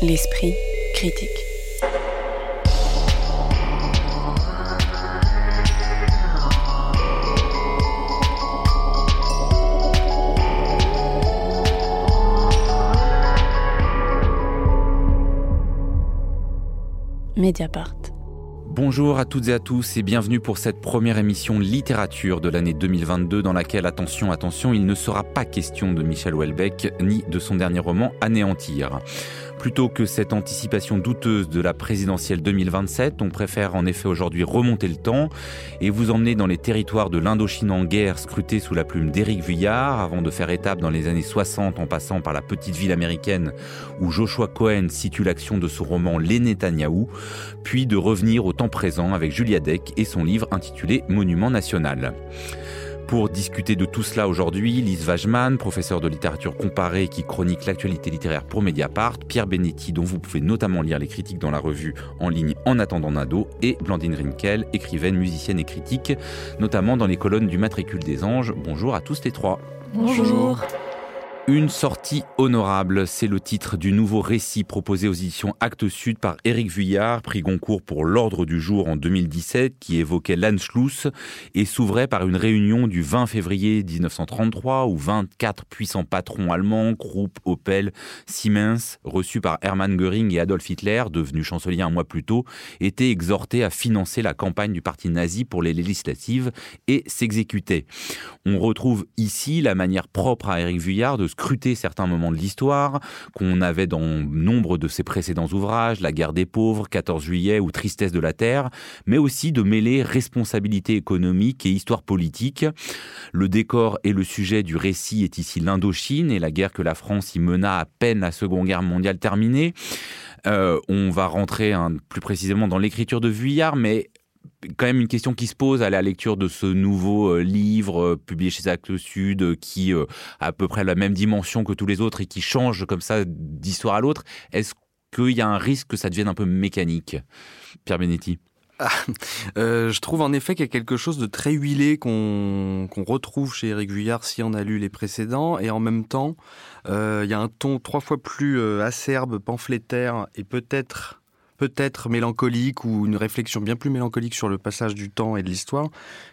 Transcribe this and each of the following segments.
L'esprit critique. Mediapart. Bonjour à toutes et à tous et bienvenue pour cette première émission littérature de l'année 2022 dans laquelle, attention, attention, il ne sera pas question de Michel Houellebecq ni de son dernier roman Anéantir. Plutôt que cette anticipation douteuse de la présidentielle 2027, on préfère en effet aujourd'hui remonter le temps et vous emmener dans les territoires de l'Indochine en guerre scrutés sous la plume d'Éric Vuillard avant de faire étape dans les années 60 en passant par la petite ville américaine où Joshua Cohen situe l'action de son roman Les Netanyahou, puis de revenir au temps présent avec Julia Deck et son livre intitulé Monument national. Pour discuter de tout cela aujourd'hui, Lise Wajman, professeure de littérature comparée qui chronique l'actualité littéraire pour Mediapart, Pierre Benetti, dont vous pouvez notamment lire les critiques dans la revue en ligne En attendant Nado, et Blandine Rinkel, écrivaine, musicienne et critique, notamment dans les colonnes du Matricule des Anges. Bonjour à tous les trois. Bonjour. Une sortie honorable, c'est le titre du nouveau récit proposé aux éditions Actes Sud par Éric Vuillard, prix Goncourt pour l'Ordre du jour en 2017, qui évoquait l'Anschluss et s'ouvrait par une réunion du 20 février 1933 où 24 puissants patrons allemands, Krupp, Opel, Siemens, reçus par Hermann Göring et Adolf Hitler, devenu chancelier un mois plus tôt, étaient exhortés à financer la campagne du parti nazi pour les législatives et s'exécutaient. On retrouve ici la manière propre à Éric Vuillard de scruter certains moments de l'histoire qu'on avait dans nombre de ses précédents ouvrages, La guerre des pauvres, 14 juillet ou Tristesse de la terre, mais aussi de mêler responsabilité économique et histoire politique. Le décor et le sujet du récit est ici l'Indochine et la guerre que la France y mena à peine la Seconde Guerre mondiale terminée. Euh, on va rentrer plus précisément dans l'écriture de Vuillard, mais quand même une question qui se pose à la lecture de ce nouveau euh, livre euh, publié chez Actes Sud euh, qui a à peu près la même dimension que tous les autres et qui change comme ça d'histoire à l'autre. Est-ce qu'il y a un risque que ça devienne un peu mécanique Pierre Benetti? Ah, je trouve en effet qu'il y a quelque chose de très huilé qu'on retrouve chez Vuillard si on a lu les précédents, et en même temps, il y a un ton trois fois plus acerbe, pamphlétaire, et peut-être peut-être mélancolique ou une réflexion bien plus mélancolique sur le passage du temps et de l'histoire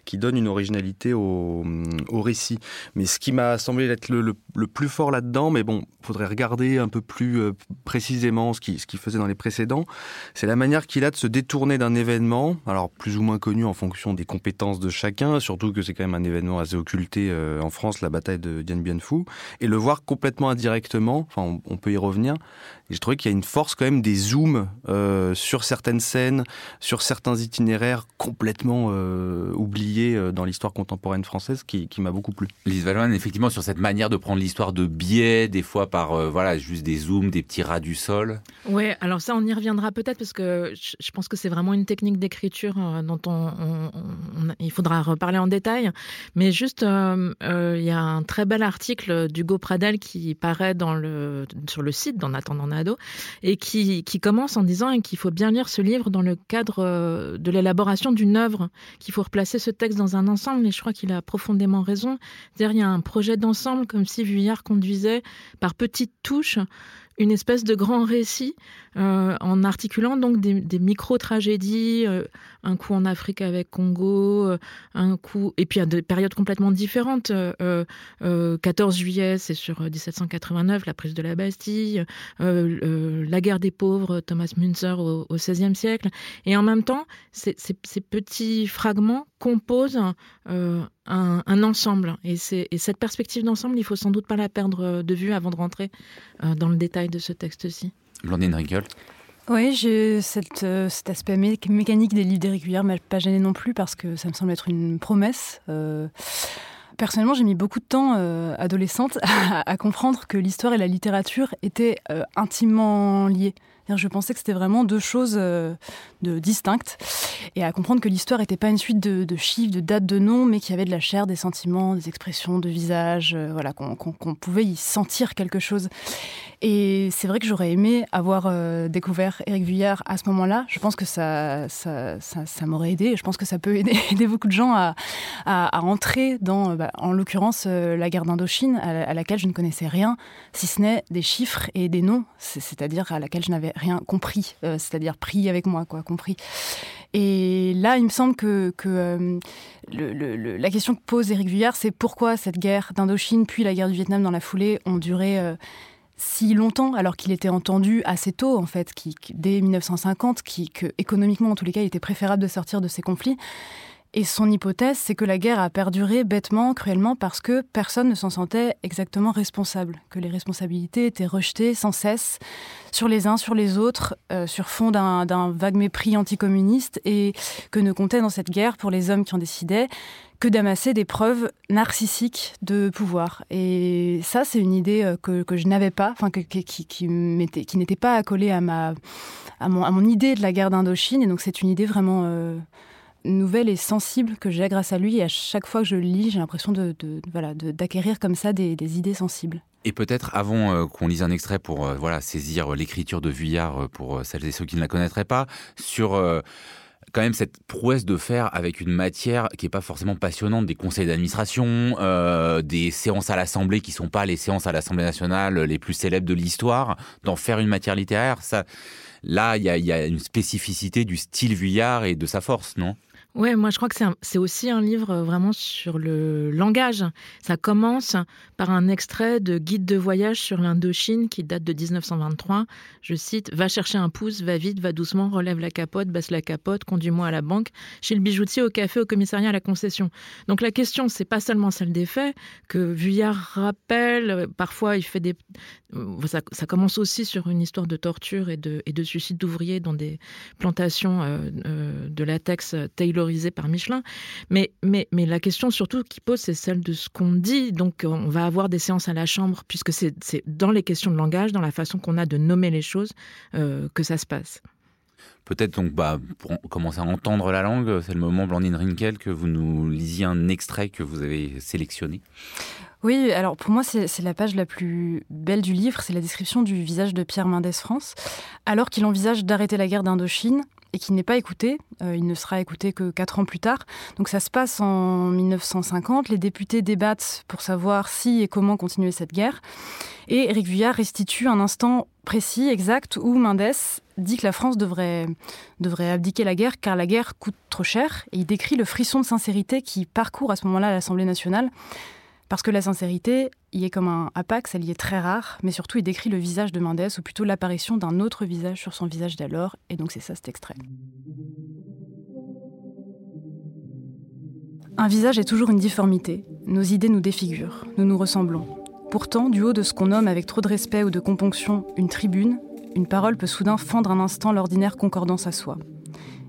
qui donne une originalité au, au récit. Mais ce qui m'a semblé être le, le, plus fort là-dedans, mais bon, faudrait regarder un peu plus euh, précisément ce qu'il ce qui faisait dans les précédents, c'est la manière qu'il a de se détourner d'un événement, alors plus ou moins connu en fonction des compétences de chacun, surtout que c'est quand même un événement assez occulté euh, en France, la bataille de Dien Bien Phu, et le voir complètement indirectement, enfin on, peut y revenir, je trouvais qu'il y a une force quand même des zooms euh, sur certaines scènes, sur certains itinéraires complètement euh, oubliés euh, dans l'histoire contemporaine française qui, qui m'a beaucoup plu. Lise Valois, effectivement, sur cette manière de prendre l'histoire de biais, des fois par euh, voilà juste des zooms, des petits ras du sol. Ouais, alors ça, on y reviendra peut-être parce que je pense que c'est vraiment une technique d'écriture euh, dont on, on, on, il faudra reparler en détail. Mais juste, euh, il y a un très bel article d'Hugo Pradel qui paraît dans le, sur le site d'En attendant Nado et qui, qui commence en disant qu'il faut bien lire ce livre dans le cadre euh, de l'élaboration d'une œuvre, qu'il faut replacer ce texte dans un ensemble. Et je crois qu'il a profondément raison. C'est-à-dire, il y a un projet d'ensemble, comme si Vuillard conduisait par petites touches une espèce de grand récit euh, en articulant donc des, micro-tragédies, euh, un coup en Afrique avec Congo, euh, un coup et puis à des périodes complètement différentes. Euh, 14 juillet, c'est sur 1789, la prise de la Bastille, la guerre des pauvres, Thomas Münzer au, XVIe siècle, et en même temps, ces, petits fragments composent un, un ensemble. Et, et cette perspective d'ensemble, il faut sans doute pas la perdre de vue avant de rentrer dans le détail de ce texte-ci. Blandine Rinkel oui, cette, euh, cet aspect mé mécanique des livres d'Éric m'a pas gêné non plus parce que ça me semble être une promesse. Euh, personnellement, j'ai mis beaucoup de temps, euh, adolescente, à, comprendre que l'histoire et la littérature étaient intimement liées. Je pensais que c'était vraiment deux choses distinctes et à comprendre que l'histoire n'était pas une suite de, chiffres, de dates, de noms, mais qu'il y avait de la chair, des sentiments, des expressions de visage, euh, voilà, qu'on qu qu pouvait y sentir quelque chose. Et c'est vrai que j'aurais aimé avoir euh, découvert Éric Vuillard à ce moment-là. Je pense que ça, ça, ça, m'aurait aidé. Je pense que ça peut aider, beaucoup de gens à, entrer dans, bah, en l'occurrence, euh, la guerre d'Indochine, à, laquelle je ne connaissais rien, si ce n'est des chiffres et des noms, c'est-à-dire à laquelle je n'avais rien compris, euh, c'est-à-dire pris avec moi, quoi, compris. Et là, il me semble que, la question que pose Éric Vuillard, c'est pourquoi cette guerre d'Indochine puis la guerre du Vietnam dans la foulée ont duré si longtemps, alors qu'il était entendu assez tôt, en fait, qui, dès 1950, qui, que économiquement, en tous les cas, il était préférable de sortir de ces conflits. Et son hypothèse, c'est que la guerre a perduré bêtement, cruellement, parce que personne ne s'en sentait exactement responsable, que les responsabilités étaient rejetées sans cesse sur les uns, sur les autres, euh, sur fond d'un vague mépris anticommuniste, et que ne comptait dans cette guerre, pour les hommes qui en décidaient, que d'amasser des preuves narcissiques de pouvoir. Et ça, c'est une idée euh, que, que je n'avais pas, enfin, qui, qui, n'était pas accolée à, ma, à, mon, idée de la guerre d'Indochine. Et donc, c'est une idée vraiment euh, nouvelle et sensible que j'ai grâce à lui. Et à chaque fois que je lis, j'ai l'impression de, voilà, d'acquérir comme ça des, idées sensibles. Et peut-être avant euh, qu'on lise un extrait pour voilà saisir l'écriture de Vuillard pour celles et ceux qui ne la connaîtraient pas sur quand même cette prouesse de faire avec une matière qui n'est pas forcément passionnante, des conseils d'administration, euh, des séances à l'Assemblée qui sont pas les séances à l'Assemblée nationale les plus célèbres de l'histoire, d'en faire une matière littéraire. Ça, là, il y, y a, une spécificité du style Vuillard et de sa force, non? Ouais, moi je crois que c'est aussi un livre euh, vraiment sur le langage. Ça commence par un extrait de Guide de voyage sur l'Indochine qui date de 1923. Je cite Va chercher un pouce, va vite, va doucement, relève la capote, baisse la capote, conduis-moi à la banque, chez le bijoutier, au café, au commissariat, à la concession. Donc la question, c'est pas seulement celle des faits que Vuillard rappelle. Parfois, il fait des. Ça, commence aussi sur une histoire de torture et de, et de suicide d'ouvriers dans des plantations euh, euh, de latex Taylor par Michelin. Mais, mais, mais la question surtout qui pose, c'est celle de ce qu'on dit. Donc, on va avoir des séances à la chambre, puisque c'est dans les questions de langage, dans la façon qu'on a de nommer les choses, euh, que ça se passe. Peut-être donc, bah, pour commencer à entendre la langue, c'est le moment, Blandine Rinkel, que vous nous lisiez un extrait que vous avez sélectionné. Oui, alors pour moi, c'est la page la plus belle du livre, c'est la description du visage de Pierre Mendès France, alors qu'il envisage d'arrêter la guerre d'Indochine et qui n'est pas écouté. Euh, il ne sera écouté que quatre ans plus tard. Donc ça se passe en 1950. Les députés débattent pour savoir si et comment continuer cette guerre. Et Éric Vuillard restitue un instant précis, exact, où Mendès dit que la France devrait, devrait abdiquer la guerre car la guerre coûte trop cher. Et il décrit le frisson de sincérité qui parcourt à ce moment-là l'Assemblée nationale. Parce que la sincérité, il est comme un apax, elle y est très rare, mais surtout il décrit le visage de Mendès, ou plutôt l'apparition d'un autre visage sur son visage d'alors, et donc c'est ça cet extrait. Un visage est toujours une difformité, nos idées nous défigurent, nous nous ressemblons. Pourtant, du haut de ce qu'on nomme avec trop de respect ou de componction une tribune, une parole peut soudain fendre un instant l'ordinaire concordance à soi.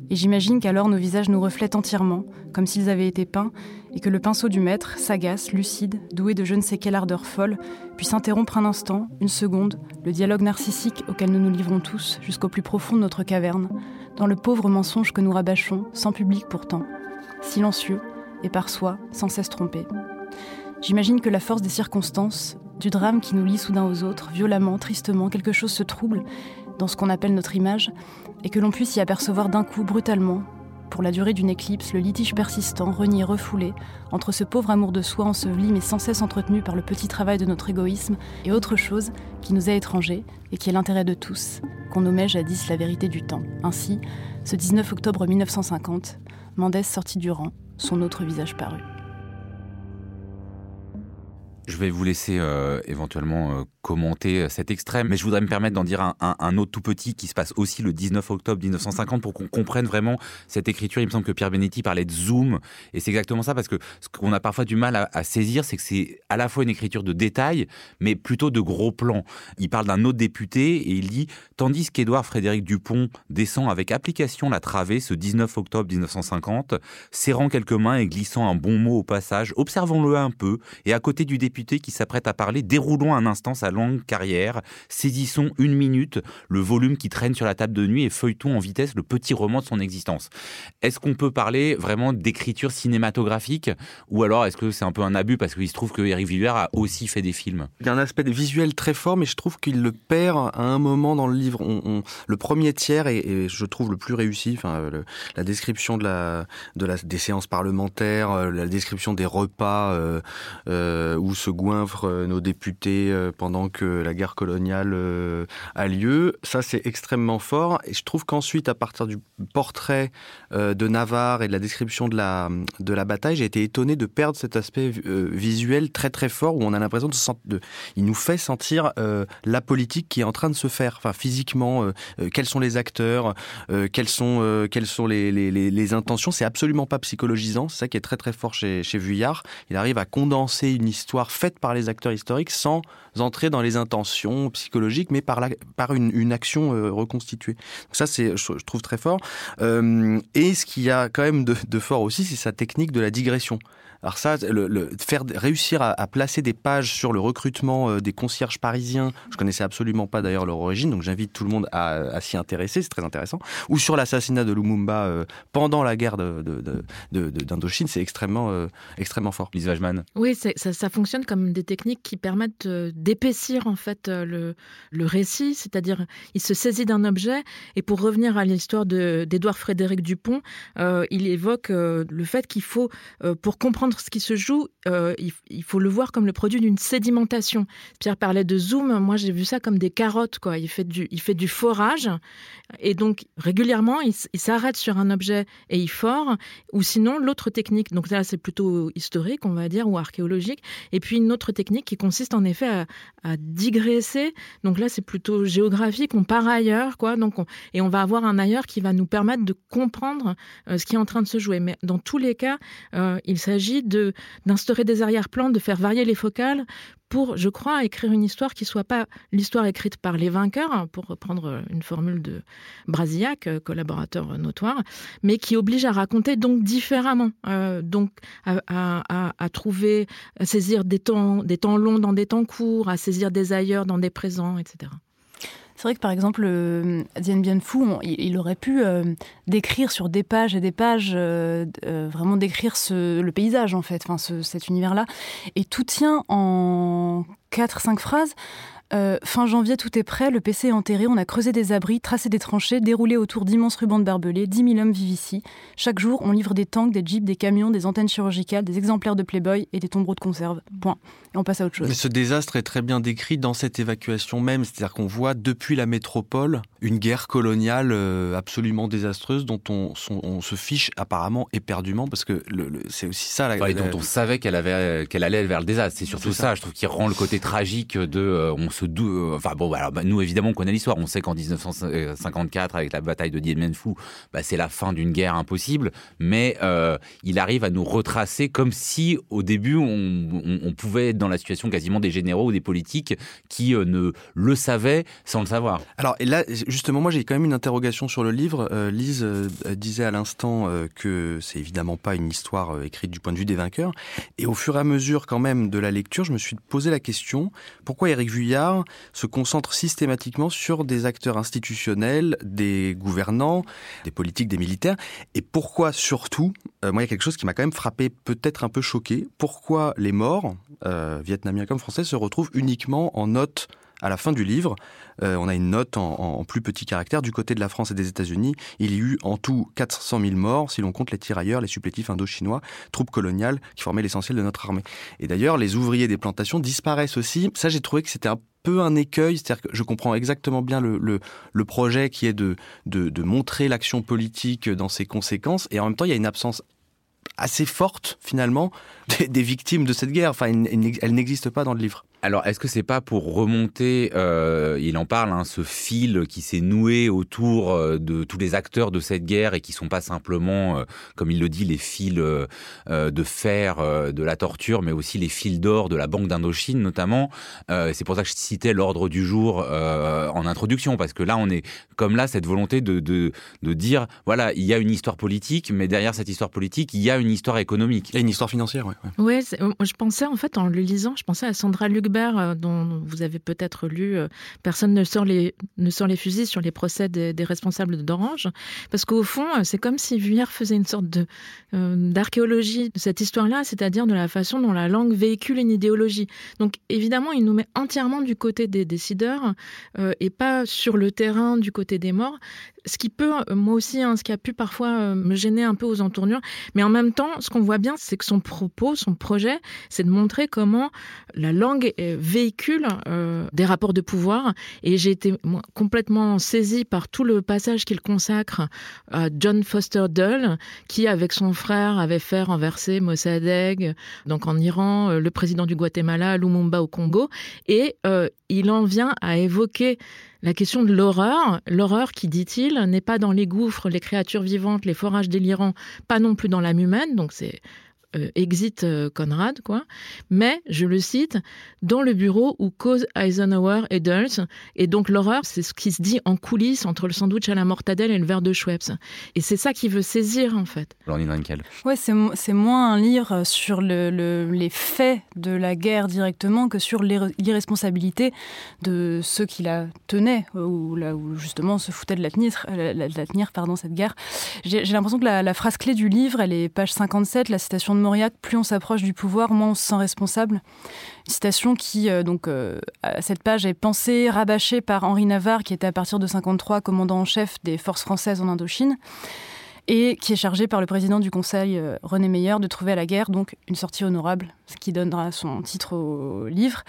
Et j'imagine qu'alors nos visages nous reflètent entièrement, comme s'ils avaient été peints, et que le pinceau du maître, sagace, lucide, doué de je ne sais quelle ardeur folle, puisse interrompre un instant, une seconde, le dialogue narcissique auquel nous nous livrons tous, jusqu'au plus profond de notre caverne, dans le pauvre mensonge que nous rabâchons, sans public pourtant, silencieux, et par soi, sans cesse trompé. J'imagine que la force des circonstances, du drame qui nous lie soudain aux autres, violemment, tristement, quelque chose se trouble dans ce qu'on appelle notre image, et que l'on puisse y apercevoir d'un coup, brutalement, pour la durée d'une éclipse, le litige persistant, renié, refoulé, entre ce pauvre amour de soi enseveli mais sans cesse entretenu par le petit travail de notre égoïsme, et autre chose qui nous est étranger et qui est l'intérêt de tous, qu'on nommait jadis la vérité du temps. Ainsi, ce 19 octobre 1950, Mendès sortit du rang, son autre visage parut. Je vais vous laisser euh, éventuellement euh, commenter euh, cet extrait, mais je voudrais me permettre d'en dire un, autre tout petit qui se passe aussi le 19 octobre 1950 pour qu'on comprenne vraiment cette écriture. Il me semble que Pierre Benetti parlait de zoom, et c'est exactement ça parce que ce qu'on a parfois du mal à, à saisir, c'est que c'est à la fois une écriture de détails, mais plutôt de gros plans. Il parle d'un autre député et il dit Tandis qu'Édouard Frédéric Dupont descend avec application la travée ce 19 octobre 1950, serrant quelques mains et glissant un bon mot au passage, observons-le un peu, et à côté du député qui s'apprête à parler, déroulons un instant sa longue carrière. Saisissons une minute le volume qui traîne sur la table de nuit et feuilletons en vitesse le petit roman de son existence. Est-ce qu'on peut parler vraiment d'écriture cinématographique ou alors est-ce que c'est un peu un abus parce qu'il se trouve que Eric Villard a aussi fait des films? Il y a un aspect visuel très fort, mais je trouve qu'il le perd à un moment dans le livre. Le premier tiers est, je trouve, le plus réussi. La description des séances parlementaires, euh, la description des repas euh, euh, où se goinfrent nos députés pendant que la guerre coloniale a lieu, ça c'est extrêmement fort. Et je trouve qu'ensuite, à partir du portrait de Navarre et de la description de la, de la bataille, j'ai été étonné de perdre cet aspect visuel très très fort où on a l'impression de, il nous fait sentir la politique qui est en train de se faire, enfin physiquement, quels sont les acteurs, quelles sont, quelles sont les, les, les intentions. C'est absolument pas psychologisant. C'est ça qui est très très fort chez, chez Vuillard. Il arrive à condenser une histoire faite par les acteurs historiques sans entrer dans les intentions psychologiques, mais par, la, par une, une action euh, reconstituée. Donc ça, c'est, je, trouve très fort. Euh, et ce qu'il y a quand même de, de fort aussi, c'est sa technique de la digression. Alors ça, le, faire réussir à, placer des pages sur le recrutement euh, des concierges parisiens, je connaissais absolument pas d'ailleurs leur origine, donc j'invite tout le monde à, s'y intéresser, c'est très intéressant. Ou sur l'assassinat de Lumumba euh, pendant la guerre d'Indochine, c'est extrêmement euh, extrêmement fort. Lise Wajman. Oui, ça, ça, fonctionne comme des techniques qui permettent d'épaissir en fait le, le récit, c'est-à-dire il se saisit d'un objet et pour revenir à l'histoire d'Édouard Frédéric Dupont, il évoque le fait qu'il faut pour comprendre ce qui se joue, euh, il, faut le voir comme le produit d'une sédimentation. Pierre parlait de zoom, moi j'ai vu ça comme des carottes. Quoi. Il, fait du, forage, et donc régulièrement il, s'arrête sur un objet et il fore, ou sinon l'autre technique, donc là c'est plutôt historique on va dire, ou archéologique, et puis une autre technique qui consiste en effet à, digresser, donc là c'est plutôt géographique, on part ailleurs, quoi, donc et on va avoir un ailleurs qui va nous permettre de comprendre euh, ce qui est en train de se jouer. Mais dans tous les cas, euh, il s'agit d'instaurer des arrière-plans, de faire varier les focales pour, je crois, écrire une histoire qui soit pas l'histoire écrite par les vainqueurs, hein, pour reprendre une formule de Brasillac, euh, collaborateur notoire, mais qui oblige à raconter donc différemment, euh, donc à, trouver, à saisir des temps, des temps longs dans des temps courts, à saisir des ailleurs dans des présents, etc. C'est vrai que par exemple, euh, Bien Phu, il, aurait pu euh, décrire sur des pages et des pages, euh, vraiment décrire le paysage en fait, cet univers-là, et tout tient en 4-5 phrases. Euh, fin janvier, tout est prêt, le PC est enterré, on a creusé des abris, tracé des tranchées, déroulé autour d'immenses rubans de barbelés, 10 000 hommes vivent ici. Chaque jour, on livre des tanks, des jeeps, des camions, des antennes chirurgicales, des exemplaires de Playboy et des tombereaux de conserve. Point. Et on passe à autre chose. Mais ce désastre est très bien décrit dans cette évacuation même, c'est-à-dire qu'on voit depuis la métropole une guerre coloniale euh, absolument désastreuse dont on, se fiche apparemment éperdument parce que c'est aussi ça. La, dont on savait qu'elle avait qu'elle allait vers le désastre. C'est surtout ça. je trouve, qui rend le côté tragique de euh, euh, enfin bon, bah, nous évidemment on connaît l'histoire. On sait qu'en 1954, avec la bataille de Dien Bien Phu, bah, c'est la fin d'une guerre impossible. Mais euh, il arrive à nous retracer comme si au début on, pouvait être dans la situation quasiment des généraux ou des politiques qui euh, ne le savaient sans le savoir. Alors là justement, moi j'ai quand même une interrogation sur le livre. Lise disait à l'instant que c'est évidemment pas une histoire écrite du point de vue des vainqueurs. Et au fur et à mesure quand même de la lecture, je me suis posé la question pourquoi Éric Vuillard se concentre systématiquement sur des acteurs institutionnels, des gouvernants, des politiques, des militaires. Et pourquoi surtout, euh, moi il y a quelque chose qui m'a quand même frappé, peut-être un peu choqué, pourquoi les morts, euh, vietnamiens comme français, se retrouvent uniquement en note à la fin du livre, euh, on a une note en, plus petit caractère. Du côté de la France et des États-Unis, il y a eu en tout 400 000 morts, si l'on compte les tirailleurs, les supplétifs indo-chinois, troupes coloniales qui formaient l'essentiel de notre armée. Et d'ailleurs, les ouvriers des plantations disparaissent aussi. Ça, j'ai trouvé que c'était un peu un écueil, c'est-à-dire que je comprends exactement bien le, le, projet qui est de, de, montrer l'action politique dans ses conséquences, et en même temps, il y a une absence assez forte finalement des, des victimes de cette guerre. Enfin, elle n'existe pas dans le livre. Alors, est-ce que c'est pas pour remonter, euh, il en parle, hein, ce fil qui s'est noué autour euh, de tous les acteurs de cette guerre et qui sont pas simplement, euh, comme il le dit, les fils de fer de la torture, mais aussi les fils d'or de la Banque d'Indochine notamment. c'est pour ça que je citais l'ordre du jour en introduction, parce que là, on est comme là cette volonté de, de, de dire, voilà, il y a une histoire politique, mais derrière cette histoire politique, il y a une histoire économique. Il y a une histoire financière, oui. Ouais, je pensais en fait en le lisant, je pensais à Sandra Luc euh, dont vous avez peut-être lu euh, Personne ne sort les, fusils sur les procès des, des responsables d'Orange. Parce qu'au fond, euh, c'est comme si Vuillard faisait une sorte de, d'archéologie de cette histoire-là, c'est-à-dire de la façon dont la langue véhicule une idéologie. Donc évidemment, il nous met entièrement du côté des décideurs et pas sur le terrain du côté des morts ce qui peut, moi aussi, hein, ce qui a pu parfois me gêner un peu aux entournures. Mais en même temps, ce qu'on voit bien, c'est que son propos, son projet, c'est de montrer comment la langue véhicule euh, des rapports de pouvoir. Et j'ai été complètement saisie par tout le passage qu'il consacre à John Foster Dull, qui, avec son frère, avait fait renverser Mossadegh, donc en Iran, le président du Guatemala, Lumumba au Congo. Et euh, il en vient à évoquer la question de l'horreur, l'horreur qui, dit-il, n'est pas dans les gouffres, les créatures vivantes, les forages délirants, pas non plus dans l'âme humaine, donc c'est euh, exit euh, Conrad, quoi. Mais, je le cite, dans le bureau où cause Eisenhower et Dulles. Et donc, l'horreur, c'est ce qui se dit en coulisses entre le sandwich à la mortadelle et le verre de Schweppes. Et c'est ça qu'il veut saisir, en fait. Laurie Drinkel. Ouais, c'est, c'est moins un livre sur le, le, les faits de la guerre directement que sur l'irresponsabilité de ceux qui la tenaient, ou là où justement se foutaient de la tenir, la, la, la tenir pardon, cette guerre. J'ai, j'ai l'impression que la, la phrase clé du livre, elle est page 57, la citation de Plus on s'approche du pouvoir, moins on se sent responsable. Citation qui, euh, donc, euh, à cette page est pensée, rabâchée par Henri Navarre, qui était à partir de 53 commandant en chef des forces françaises en Indochine, et qui est chargé par le président du Conseil, euh, René Meyer, de trouver à la guerre donc une sortie honorable, ce qui donnera son titre au livre.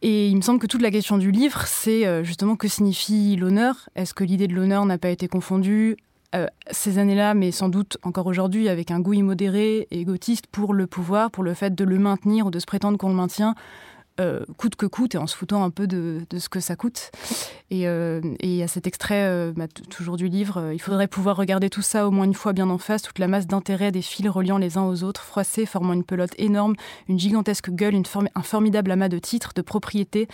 Et il me semble que toute la question du livre, c'est justement que signifie l'honneur? Est-ce que l'idée de l'honneur n'a pas été confondue euh, ces années-là, mais sans doute encore aujourd'hui, avec un goût immodéré et égotiste pour le pouvoir, pour le fait de le maintenir ou de se prétendre qu'on le maintient, euh, coûte que coûte, et en se foutant un peu de, ce que ça coûte. Et, euh, et à cet extrait, euh, bah, toujours du livre, il faudrait pouvoir regarder tout ça au moins une fois bien en face, toute la masse d'intérêt des fils reliant les uns aux autres, froissés, formant une pelote énorme, une gigantesque gueule, un formidable amas de titres, de propriétés,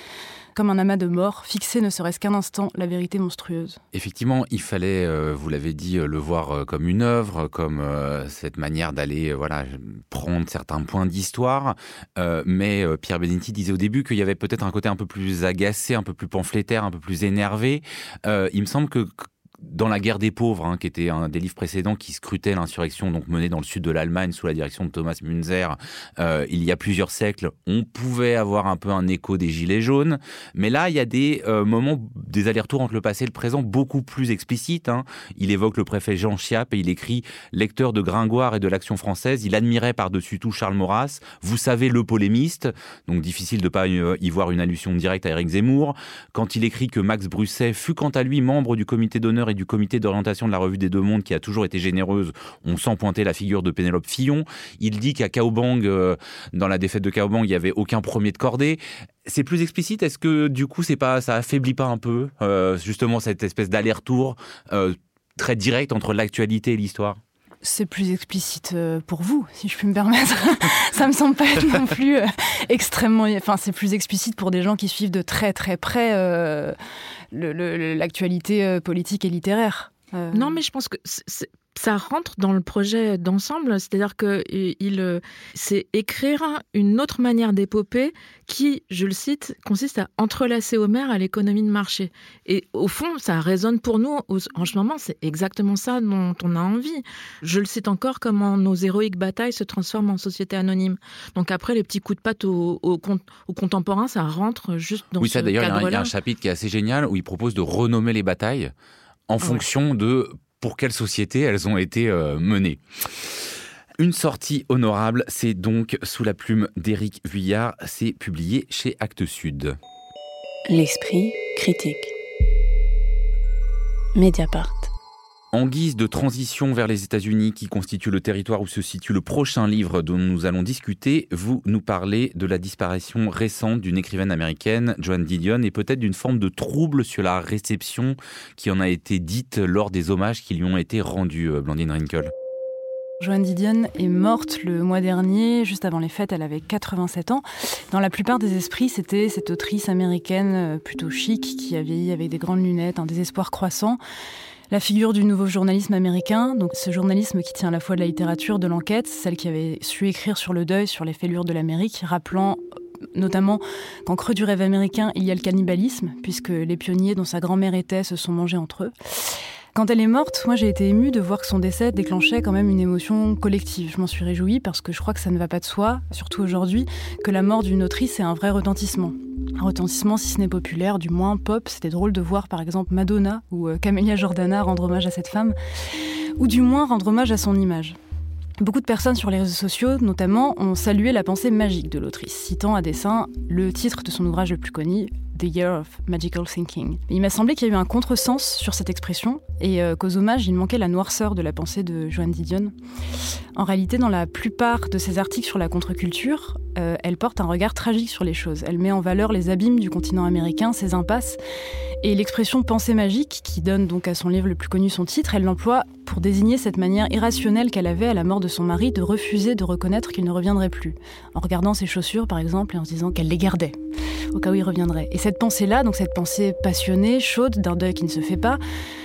comme un amas de morts, fixé ne serait-ce qu'un instant, la vérité monstrueuse. Effectivement, il fallait, euh, vous l'avez dit, le voir euh, comme une œuvre, comme euh, cette manière d'aller euh, voilà, prendre certains points d'histoire. Euh, mais euh, Pierre Benetti disait au début qu'il y avait peut-être un côté un peu plus agacé, un peu plus pamphlétaire, un peu plus énervé. Euh, il me semble que dans la guerre des pauvres, hein, qui était un des livres précédents qui scrutait l'insurrection donc menée dans le sud de l'Allemagne sous la direction de Thomas Münzer, euh, il y a plusieurs siècles, on pouvait avoir un peu un écho des gilets jaunes, mais là il y a des euh, moments, des allers-retours entre le passé et le présent beaucoup plus explicites. Hein. Il évoque le préfet Jean Chiappe et il écrit lecteur de Gringoire et de l'Action française, il admirait par-dessus tout Charles Maurras. Vous savez le polémiste, donc difficile de pas y voir une allusion directe à Éric Zemmour. Quand il écrit que Max Brusset fut quant à lui membre du comité d'honneur et du comité d'orientation de la revue des Deux Mondes qui a toujours été généreuse, on sent pointer la figure de Pénélope Fillon. Il dit qu'à Kaobang, euh, dans la défaite de Kaobang, il n'y avait aucun premier de cordée. C'est plus explicite? Est-ce que du coup, c'est pas, ça affaiblit pas un peu euh, justement cette espèce d'aller-retour euh, très direct entre l'actualité et l'histoire? C'est plus explicite euh, pour vous, si je puis me permettre. ça me semble pas être non plus euh, extrêmement. Enfin, c'est plus explicite pour des gens qui suivent de très très près euh, l'actualité euh, politique et littéraire. Euh... Non, mais je pense que ça rentre dans le projet d'ensemble, c'est-à-dire que il, c'est écrire une autre manière d'épopée qui, je le cite, consiste à entrelacer Homère à l'économie de marché. Et au fond, ça résonne pour nous en ce moment, c'est exactement ça dont on a envie. Je le cite encore comment nos héroïques batailles se transforment en société anonyme. Donc après, les petits coups de patte au, au, au contemporain, ça rentre juste dans oui, ce ça d'ailleurs, il y, a un chapitre qui est assez génial où il propose de renommer les batailles en fonction de pour quelle société elles ont été euh, menées. Une sortie honorable, c'est donc sous la plume d'Éric Vuillard, c'est publié chez Actes Sud. L'esprit critique. Mediapart. En guise de transition vers les États-Unis, qui constitue le territoire où se situe le prochain livre dont nous allons discuter, vous nous parlez de la disparition récente d'une écrivaine américaine, Joan Didion, et peut-être d'une forme de trouble sur la réception qui en a été dite lors des hommages qui lui ont été rendus, Blandine Rinkel. Joan Didion est morte le mois dernier, juste avant les fêtes, elle avait 87 ans. Dans la plupart des esprits, c'était cette autrice américaine plutôt chic qui a vieilli avec des grandes lunettes, un désespoir croissant la figure du nouveau journalisme américain, ce journalisme qui tient à la fois de la littérature, de l'enquête, celle qui avait su écrire sur le deuil, sur les fêlures de l'Amérique, rappelant notamment qu'en creux du rêve américain, il y a le cannibalisme, puisque les pionniers dont sa grand-mère était se sont mangés entre eux. Quand elle est morte, moi j'ai été émue de voir que son décès déclenchait quand même une émotion collective. Je m'en suis réjouie parce que je crois que ça ne va pas de soi, surtout aujourd'hui, que la mort d'une autrice est un vrai retentissement. Un retentissement, si ce n'est populaire, du moins pop. C'était drôle de voir par exemple Madonna ou euh, Camélia Jordana rendre hommage à cette femme, ou du moins rendre hommage à son image. Beaucoup de personnes sur les réseaux sociaux, notamment, ont salué la pensée magique de l'autrice, citant à dessein le titre de son ouvrage le plus connu, The Year of Magical Thinking. il m'a semblé qu'il y a eu un contresens sur cette expression et euh, qu'aux hommages, il manquait la noirceur de la pensée de Joanne Didion. En réalité, dans la plupart de ses articles sur la contre-culture, euh, elle porte un regard tragique sur les choses. Elle met en valeur les abîmes du continent américain, ses impasses, et l'expression pensée magique, qui donne donc à son livre le plus connu son titre, elle l'emploie pour désigner cette manière irrationnelle qu'elle avait à la mort de son mari de refuser de reconnaître qu'il ne reviendrait plus, en regardant ses chaussures par exemple et en se disant qu'elle les gardait, au cas où il reviendrait. Cette pensée-là, donc cette pensée passionnée, chaude, d'un deuil qui ne se fait pas,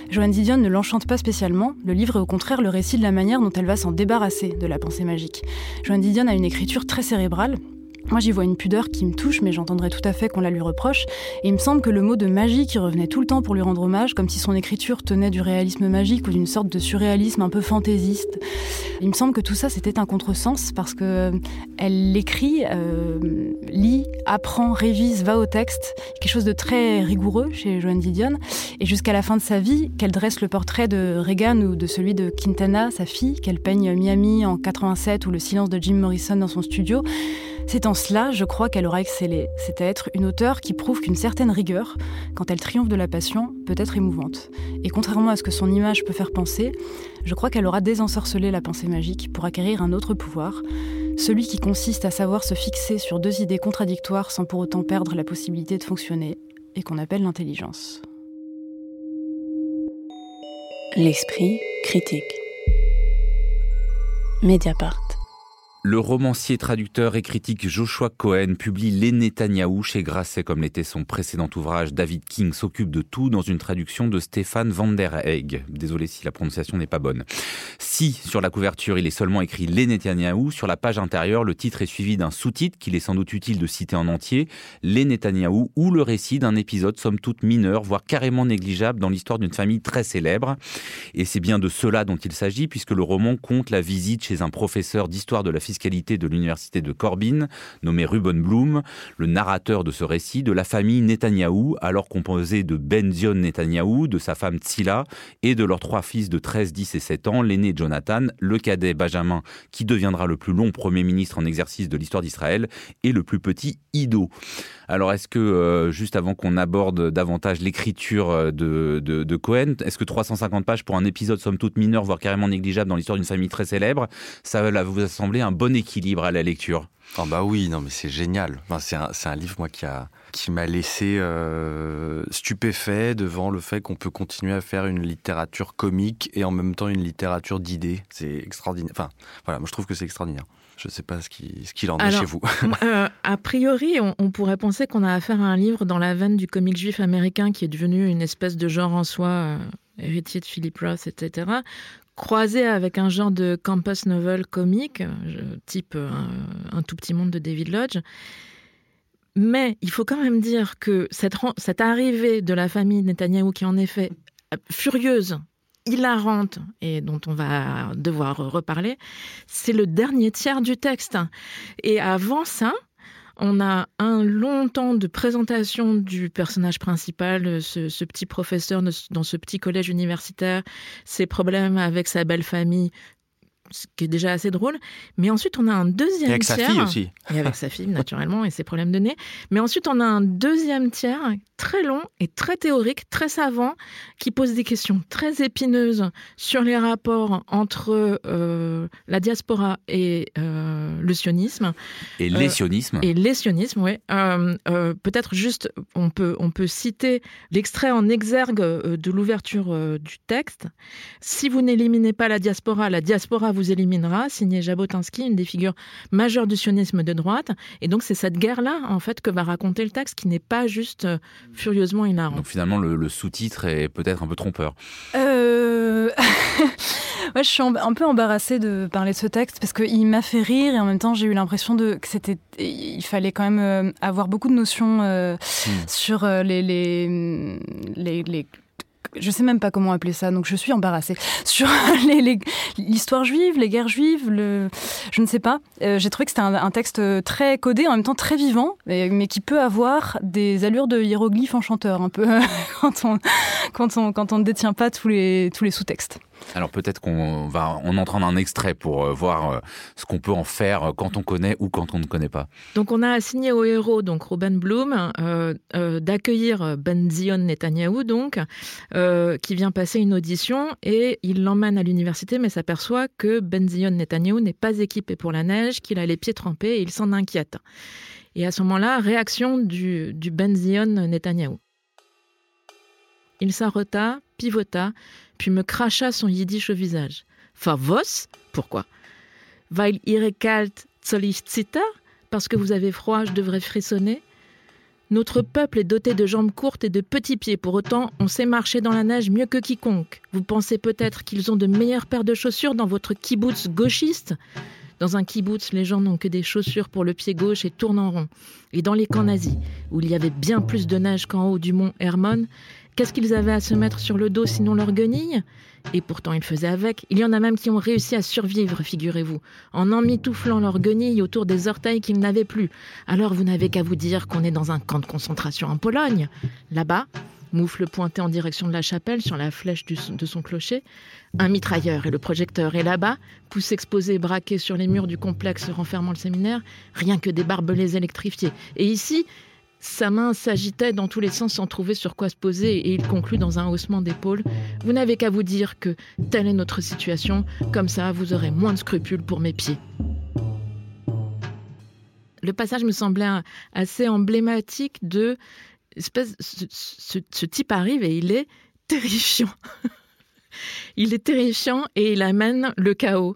Joanne Didion ne l'enchante pas spécialement. Le livre est au contraire le récit de la manière dont elle va s'en débarrasser de la pensée magique. Joanne Didion a une écriture très cérébrale, moi, j'y vois une pudeur qui me touche, mais j'entendrais tout à fait qu'on la lui reproche. Et il me semble que le mot de magie qui revenait tout le temps pour lui rendre hommage, comme si son écriture tenait du réalisme magique ou d'une sorte de surréalisme un peu fantaisiste. Il me semble que tout ça, c'était un contresens parce que euh, elle l'écrit, euh, lit, apprend, révise, va au texte. Quelque chose de très rigoureux chez Joanne Didion. Et jusqu'à la fin de sa vie, qu'elle dresse le portrait de Reagan ou de celui de Quintana, sa fille, qu'elle peigne Miami en 87 ou le silence de Jim Morrison dans son studio. C'est en cela, je crois, qu'elle aura excellé. C'est à être une auteure qui prouve qu'une certaine rigueur, quand elle triomphe de la passion, peut être émouvante. Et contrairement à ce que son image peut faire penser, je crois qu'elle aura désensorcelé la pensée magique pour acquérir un autre pouvoir, celui qui consiste à savoir se fixer sur deux idées contradictoires sans pour autant perdre la possibilité de fonctionner, et qu'on appelle l'intelligence. L'esprit critique. Mediapart. Le romancier, traducteur et critique Joshua Cohen publie Les Netanyahou chez Grasset, comme l'était son précédent ouvrage. David King s'occupe de tout dans une traduction de Stéphane van der Eyck. Désolé si la prononciation n'est pas bonne. Si, sur la couverture, il est seulement écrit Les Netanyahou, sur la page intérieure, le titre est suivi d'un sous-titre qu'il est sans doute utile de citer en entier, Les Netanyahou, ou le récit d'un épisode somme toute mineur, voire carrément négligeable dans l'histoire d'une famille très célèbre. Et c'est bien de cela dont il s'agit, puisque le roman compte la visite chez un professeur d'histoire de la de l'université de Corbin, nommé Ruben Bloom, le narrateur de ce récit, de la famille Netanyahou, alors composée de Benzion Netanyahou, de sa femme Tsila et de leurs trois fils de 13, 10 et 7 ans, l'aîné Jonathan, le cadet Benjamin, qui deviendra le plus long Premier ministre en exercice de l'histoire d'Israël, et le plus petit Ido. Alors est-ce que, euh, juste avant qu'on aborde davantage l'écriture euh, de, de, Cohen, est-ce que 350 pages pour un épisode somme toute mineur, voire carrément négligeable dans l'histoire d'une famille très célèbre, ça vous a semblé un bon équilibre à la lecture Ah bah oui, non mais c'est génial. c'est un, livre moi qui a qui m'a laissé euh, stupéfait devant le fait qu'on peut continuer à faire une littérature comique et en même temps une littérature d'idées. C'est extraordinaire. Enfin, voilà, moi je trouve que c'est extraordinaire. Je ne sais pas ce qu'il ce en est chez vous. Euh, a priori, on, pourrait penser qu'on a affaire à un livre dans la veine du comique juif américain qui est devenu une espèce de genre en soi, euh, héritier de Philip Roth, etc., croisé avec un genre de campus novel comique, type un, tout petit monde de David Lodge. Mais il faut quand même dire que cette, arrivée de la famille Netanyahu, qui est en effet furieuse, hilarante et dont on va devoir reparler, c'est le dernier tiers du texte. Et avant ça, on a un long temps de présentation du personnage principal, ce, petit professeur dans ce petit collège universitaire, ses problèmes avec sa belle famille, ce qui est déjà assez drôle. Mais ensuite, on a un deuxième tiers. avec sa fille aussi. Et avec sa fille, naturellement, et ses problèmes de nez. Mais ensuite, on a un deuxième tiers très long et très théorique, très savant, qui pose des questions très épineuses sur les rapports entre euh, la diaspora et euh, le sionisme. Et les sionismes. Euh, et les sionismes, oui. Peut-être juste, on peut, on peut citer l'extrait en exergue de l'ouverture du texte. Si vous n'éliminez pas la diaspora, la diaspora vous éliminera, signé Jabotinsky, une des figures majeures du sionisme de droite. Et donc, c'est cette guerre-là, en fait, que va raconter le texte, qui n'est pas juste furieusement hilarant. Donc finalement, le, sous-titre est peut-être un peu trompeur. Euh... je suis un peu embarrassée de parler de ce texte parce qu'il m'a fait rire et en même temps j'ai eu l'impression de que c'était il fallait quand même euh, avoir beaucoup de notions euh, hmm. sur euh, les, les, les, les je sais même pas comment appeler ça, donc je suis embarrassée. Sur l'histoire juive, les guerres juives, je ne sais pas. J'ai trouvé que c'était un, texte très codé, en même temps très vivant, mais, qui peut avoir des allures de hiéroglyphe enchanteur, un peu, quand on, ne détient pas tous les sous-textes. Alors peut-être qu'on va en entendre un extrait pour euh, voir euh, ce qu'on peut en faire euh, quand on connaît ou quand on ne connaît pas. Donc on a assigné au héros, donc Ruben Bloom, d'accueillir Ben Zion Netanyahu, donc, qui vient passer une audition et il l'emmène à l'université mais s'aperçoit que Ben Zion Netanyahu n'est pas équipé pour la neige, qu'il a les pieds trempés et il s'en inquiète. Et à ce moment-là, réaction du, du Ben Zion Netanyahu. Il s'arrêta, pivota, puis me cracha son yiddish au visage. Favos? Pourquoi? Weil ihre kalt soll Parce que vous avez froid, je devrais frissonner notre peuple est doté de jambes courtes et de petits pieds. Pour autant, on sait marcher dans la neige mieux que quiconque. Vous pensez peut-être qu'ils ont de meilleures paires de chaussures dans votre kibbutz gauchiste? Dans un kibbutz, les gens n'ont que des chaussures pour le pied gauche et tournent en rond. Et dans les camps nazis, où il y avait bien plus de neige qu'en haut du mont Hermon, Qu'est-ce qu'ils avaient à se mettre sur le dos sinon leur guenille Et pourtant ils faisaient avec. Il y en a même qui ont réussi à survivre, figurez-vous, en emmitouflant leur guenille autour des orteils qu'ils n'avaient plus. Alors vous n'avez qu'à vous dire qu'on est dans un camp de concentration en Pologne. Là-bas, Moufle pointait en direction de la chapelle sur la flèche de son clocher. Un mitrailleur et le projecteur. Et là-bas, pousse exposés braqués sur les murs du complexe renfermant le séminaire, rien que des barbelés électrifiés. Et ici, sa main s'agitait dans tous les sens sans trouver sur quoi se poser et il conclut dans un haussement d'épaule Vous n'avez qu'à vous dire que telle est notre situation, comme ça vous aurez moins de scrupules pour mes pieds. Le passage me semblait assez emblématique de. Espèce, ce type arrive et il est terrifiant. il est terrifiant et il amène le chaos.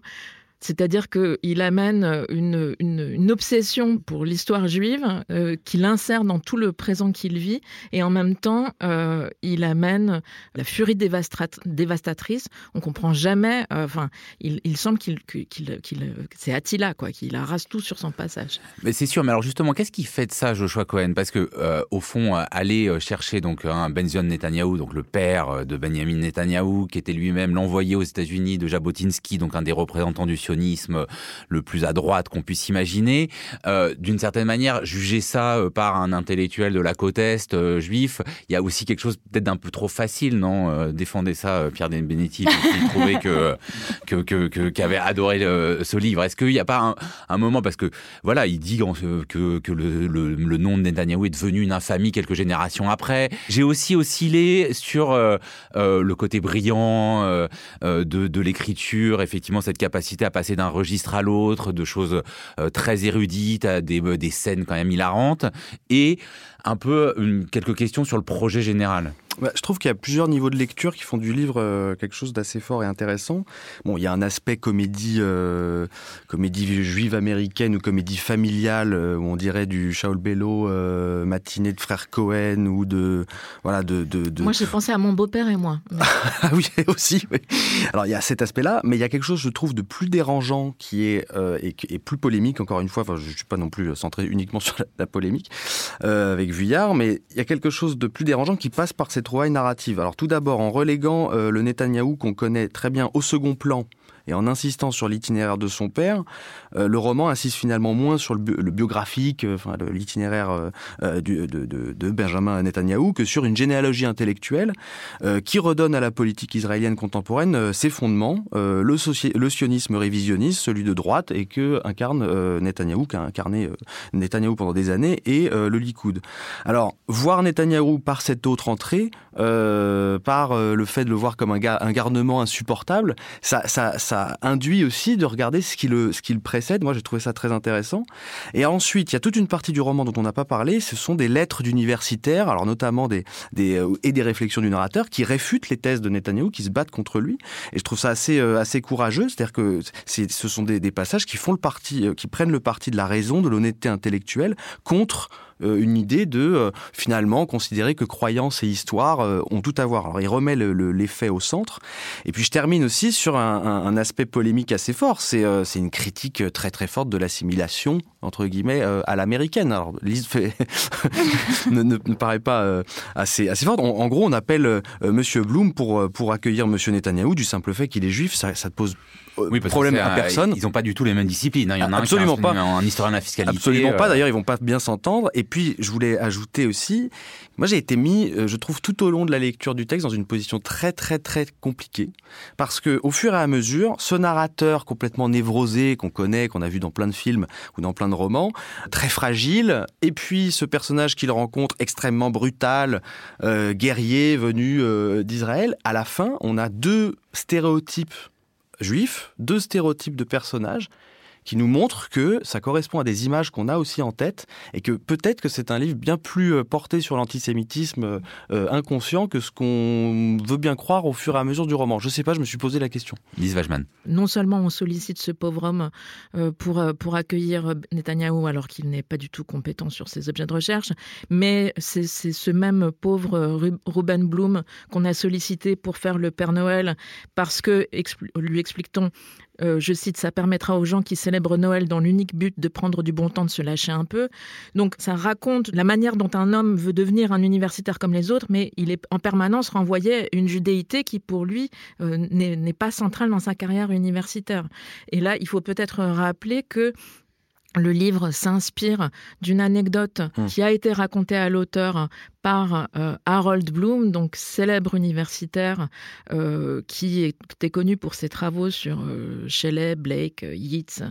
C'est-à-dire qu'il amène euh, une, obsession pour l'histoire juive euh, qu'il insère dans tout le présent qu'il vit, et en même temps, euh, il amène la furie dévastatrice. On comprend jamais. Enfin, il, semble qu'il, c'est Attila, quoi, qu'il arrase tout sur son passage. Mais c'est sûr. Mais alors justement, qu'est-ce qui fait de ça, Joshua Cohen? Parce que au fond, aller chercher donc un Benzion Netanyahu, donc le père de Benjamin Netanyahu, qui était lui-même l'envoyé aux États-Unis de Jabotinsky, donc un des représentants du sionisme le plus à droite qu'on puisse imaginer. Euh, d'une certaine manière, juger ça euh, par un intellectuel de la côte Est euh, juif, il y a aussi quelque chose peut-être d'un peu trop facile, non Défendez ça, Pierre Benetti, qui trouvait que que qu'avait adoré ce livre. Est-ce qu'il n'y a pas un, moment parce que voilà, il dit que que le, le, nom de Netanyahu est devenu une infamie quelques générations après. J'ai aussi oscillé sur le côté brillant de, de l'écriture, effectivement cette capacité à passer d'un registre à l'autre, de choses euh, très érudites à des, des scènes quand même hilarantes, et un peu quelques questions sur le projet général. Bah, je trouve qu'il y a plusieurs niveaux de lecture qui font du livre euh, quelque chose d'assez fort et intéressant. Bon, il y a un aspect comédie, euh, comédie juive américaine ou comédie familiale, euh, où on dirait du Shaul Bello, matinée de frère Cohen ou de voilà de. de, de... Moi, j'ai pensé à mon beau-père et moi. ah oui, aussi. Oui. Alors il y a cet aspect-là, mais il y a quelque chose, je trouve, de plus dérangeant qui est et, plus polémique. Encore une fois, enfin, je suis pas non plus centré uniquement sur la, la polémique avec Vuillard, mais il y a quelque chose de plus dérangeant qui passe par cette trouvailles narratives. Alors tout d'abord en reléguant euh, le Netanyahou qu'on connaît très bien au second plan et en insistant sur l'itinéraire de son père, euh, le roman insiste finalement moins sur le, biographique, euh, enfin l'itinéraire de, de, Benjamin Netanyahou, que sur une généalogie intellectuelle qui redonne à la politique israélienne contemporaine ses fondements, le, sionisme révisionniste, celui de droite, et que incarne Netanyahou, qu'a incarné Netanyahou pendant des années, et le Likoud. Alors, voir Netanyahou par cette autre entrée, euh, par euh, le fait de le voir comme un, un garnement insupportable, ça, ça, ça induit aussi de regarder ce qui le, ce qui le précède. Moi, j'ai trouvé ça très intéressant. Et ensuite, il y a toute une partie du roman dont on n'a pas parlé. Ce sont des lettres d'universitaires, alors notamment des, des euh, et des réflexions du narrateur qui réfutent les thèses de Netanyahu, qui se battent contre lui. Et je trouve ça assez, assez courageux. C'est-à-dire que ce sont des, des, passages qui font le parti, qui prennent le parti de la raison, de l'honnêteté intellectuelle contre euh, une idée de euh, finalement considérer que croyance et histoire euh, ont tout à voir. Alors il remet l'effet au centre. Et puis je termine aussi sur un, aspect polémique assez fort. C'est une critique très très forte de l'assimilation entre guillemets à l'américaine. Alors Lise ne, paraît pas assez assez forte. En, gros, on appelle Monsieur Bloom pour pour accueillir Monsieur Netanyahou du simple fait qu'il est juif. Ça, ça pose euh, oui, problème à personne. Ils n'ont pas du tout les mêmes disciplines. Hein. Il y en a Absolument un pas. un historien de la fiscalité. Absolument pas. Euh. D'ailleurs, ils vont pas bien s'entendre. Et puis, je voulais ajouter aussi, moi, j'ai été mis, euh, je trouve, tout au long de la lecture du texte dans une position très, très, très compliquée, parce que au fur et à mesure, ce narrateur complètement névrosé qu'on connaît, qu'on a vu dans plein de films ou dans plein de romans, très fragile, et puis ce personnage qu'il rencontre extrêmement brutal, guerrier venu d'Israël, à la fin, on a deux stéréotypes juifs, deux stéréotypes de personnages qui nous montrent que ça correspond à des images qu'on a aussi en tête et que peut-être que c'est un livre bien plus euh, porté sur l'antisémitisme euh, euh, inconscient que ce qu'on veut bien croire au fur et à mesure du roman. Je sais pas, je me suis posé la question. Lise Wajman. Non seulement on sollicite ce pauvre homme pour, pour accueillir Netanyahou alors qu'il n'est pas du tout compétent sur ses objets de recherche, mais c'est ce même pauvre Ruben Bloom qu'on a sollicité pour faire le Père Noël parce que, lui explique-t-on, euh, je cite, ça permettra aux gens qui célèbrent Noël dans l'unique but de prendre du bon temps de se lâcher un peu. Donc ça raconte la manière dont un homme veut devenir un universitaire comme les autres, mais il est en permanence renvoyé à une judéité qui pour lui euh, n'est pas centrale dans sa carrière universitaire. Et là, il faut peut-être rappeler que le livre s'inspire d'une anecdote mmh. qui a été racontée à l'auteur par euh, Harold Bloom, donc célèbre universitaire euh, qui était connu pour ses travaux sur euh, Shelley, Blake, Yeats,